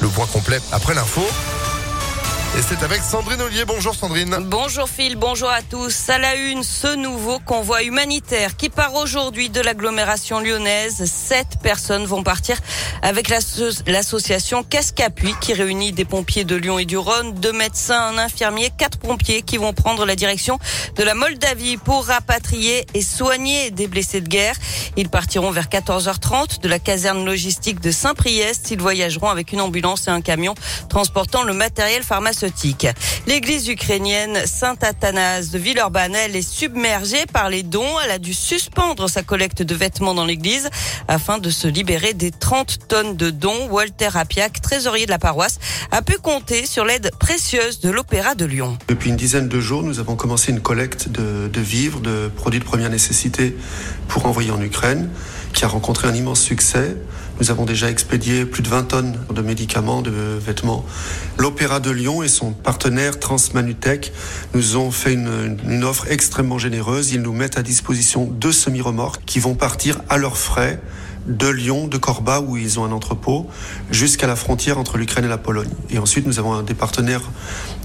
Le point complet après l'info. Et c'est avec Sandrine Ollier. Bonjour Sandrine. Bonjour Phil, bonjour à tous. À la une, ce nouveau convoi humanitaire qui part aujourd'hui de l'agglomération lyonnaise. Sept personnes vont partir avec l'association Casque Appui qui réunit des pompiers de Lyon et du Rhône, deux médecins, un infirmier, quatre pompiers qui vont prendre la direction de la Moldavie pour rapatrier et soigner des blessés de guerre. Ils partiront vers 14h30 de la caserne logistique de Saint-Priest. Ils voyageront avec une ambulance et un camion transportant le matériel pharmaceutique L'église ukrainienne Saint-Athanase de Villeurbanne, est submergée par les dons. Elle a dû suspendre sa collecte de vêtements dans l'église afin de se libérer des 30 tonnes de dons. Walter Apiac, trésorier de la paroisse, a pu compter sur l'aide précieuse de l'Opéra de Lyon. Depuis une dizaine de jours, nous avons commencé une collecte de vivres, de produits de première nécessité pour envoyer en Ukraine, qui a rencontré un immense succès. Nous avons déjà expédié plus de 20 tonnes de médicaments, de vêtements. L'Opéra de Lyon et son partenaire Transmanutech nous ont fait une, une offre extrêmement généreuse. Ils nous mettent à disposition deux semi-remorques qui vont partir à leurs frais de Lyon, de Corba, où ils ont un entrepôt, jusqu'à la frontière entre l'Ukraine et la Pologne. Et ensuite, nous avons des partenaires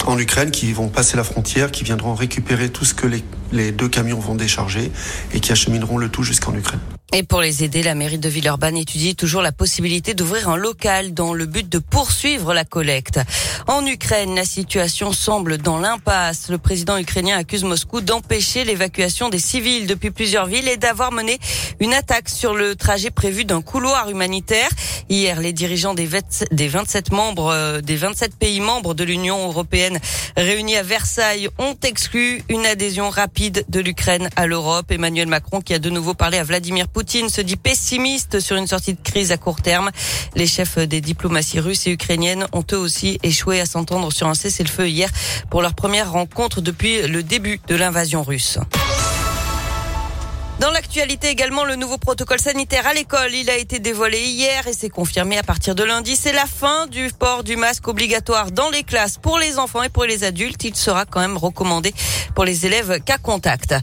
en Ukraine qui vont passer la frontière, qui viendront récupérer tout ce que les, les deux camions vont décharger et qui achemineront le tout jusqu'en Ukraine. Et pour les aider, la mairie de Villeurbanne étudie toujours la possibilité d'ouvrir un local dans le but de poursuivre la collecte. En Ukraine, la situation semble dans l'impasse. Le président ukrainien accuse Moscou d'empêcher l'évacuation des civils depuis plusieurs villes et d'avoir mené une attaque sur le trajet prévu d'un couloir humanitaire. Hier, les dirigeants des 27 membres, euh, des 27 pays membres de l'Union européenne réunis à Versailles ont exclu une adhésion rapide de l'Ukraine à l'Europe. Emmanuel Macron qui a de nouveau parlé à Vladimir Poutine se dit pessimiste sur une sortie de crise à court terme. Les chefs des diplomaties russes et ukrainiennes ont eux aussi échoué à s'entendre sur un cessez-le-feu hier pour leur première rencontre depuis le début de l'invasion russe. Dans l'actualité également, le nouveau protocole sanitaire à l'école, il a été dévoilé hier et c'est confirmé à partir de lundi. C'est la fin du port du masque obligatoire dans les classes pour les enfants et pour les adultes. Il sera quand même recommandé pour les élèves cas contact.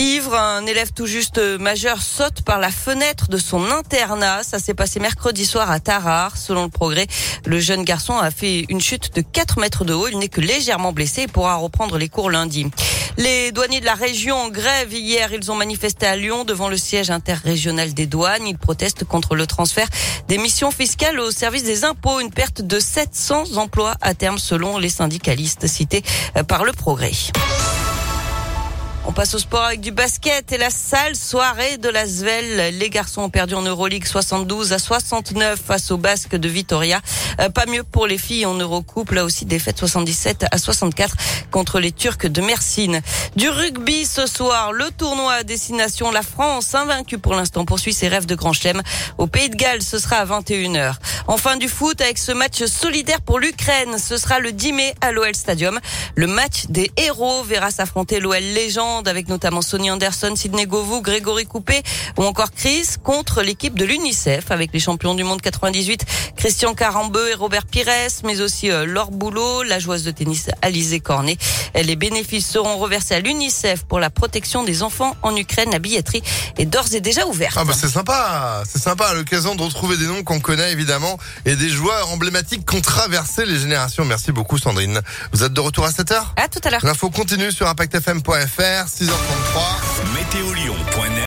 Ivre, un élève tout juste majeur, saute par la fenêtre de son internat. Ça s'est passé mercredi soir à Tarare. Selon le progrès, le jeune garçon a fait une chute de 4 mètres de haut. Il n'est que légèrement blessé et pourra reprendre les cours lundi. Les douaniers de la région en grève hier, ils ont manifesté à Lyon devant le siège interrégional des douanes. Ils protestent contre le transfert des missions fiscales au service des impôts, une perte de 700 emplois à terme selon les syndicalistes cités par le progrès. On passe au sport avec du basket et la sale soirée de la Svel. Les garçons ont perdu en Euroleague 72 à 69 face au Basque de Vitoria. Euh, pas mieux pour les filles en Eurocoupe. Là aussi, défaite 77 à 64 contre les Turcs de Mersine. Du rugby ce soir, le tournoi à destination. La France, invaincue pour l'instant, poursuit ses rêves de grand chelem. Au Pays de Galles, ce sera à 21h. Enfin, du foot avec ce match solidaire pour l'Ukraine. Ce sera le 10 mai à l'OL Stadium. Le match des héros verra s'affronter l'OL Légende avec notamment Sonny Anderson, Sidney Govou, Grégory Coupé ou encore Chris contre l'équipe de l'UNICEF avec les champions du monde 98, Christian Carambeu et Robert Pires, mais aussi euh, Laure Boulot, la joueuse de tennis Alizé Cornet. Les bénéfices seront reversés à l'UNICEF pour la protection des enfants en Ukraine. La billetterie est d'ores et déjà ouverte. Ah bah c'est sympa, c'est sympa à l'occasion de retrouver des noms qu'on connaît évidemment et des joueurs emblématiques qui ont traversé les générations. Merci beaucoup Sandrine. Vous êtes de retour à 7h À tout à l'heure. L'info continue sur impactfm.fr. 6h33. Météo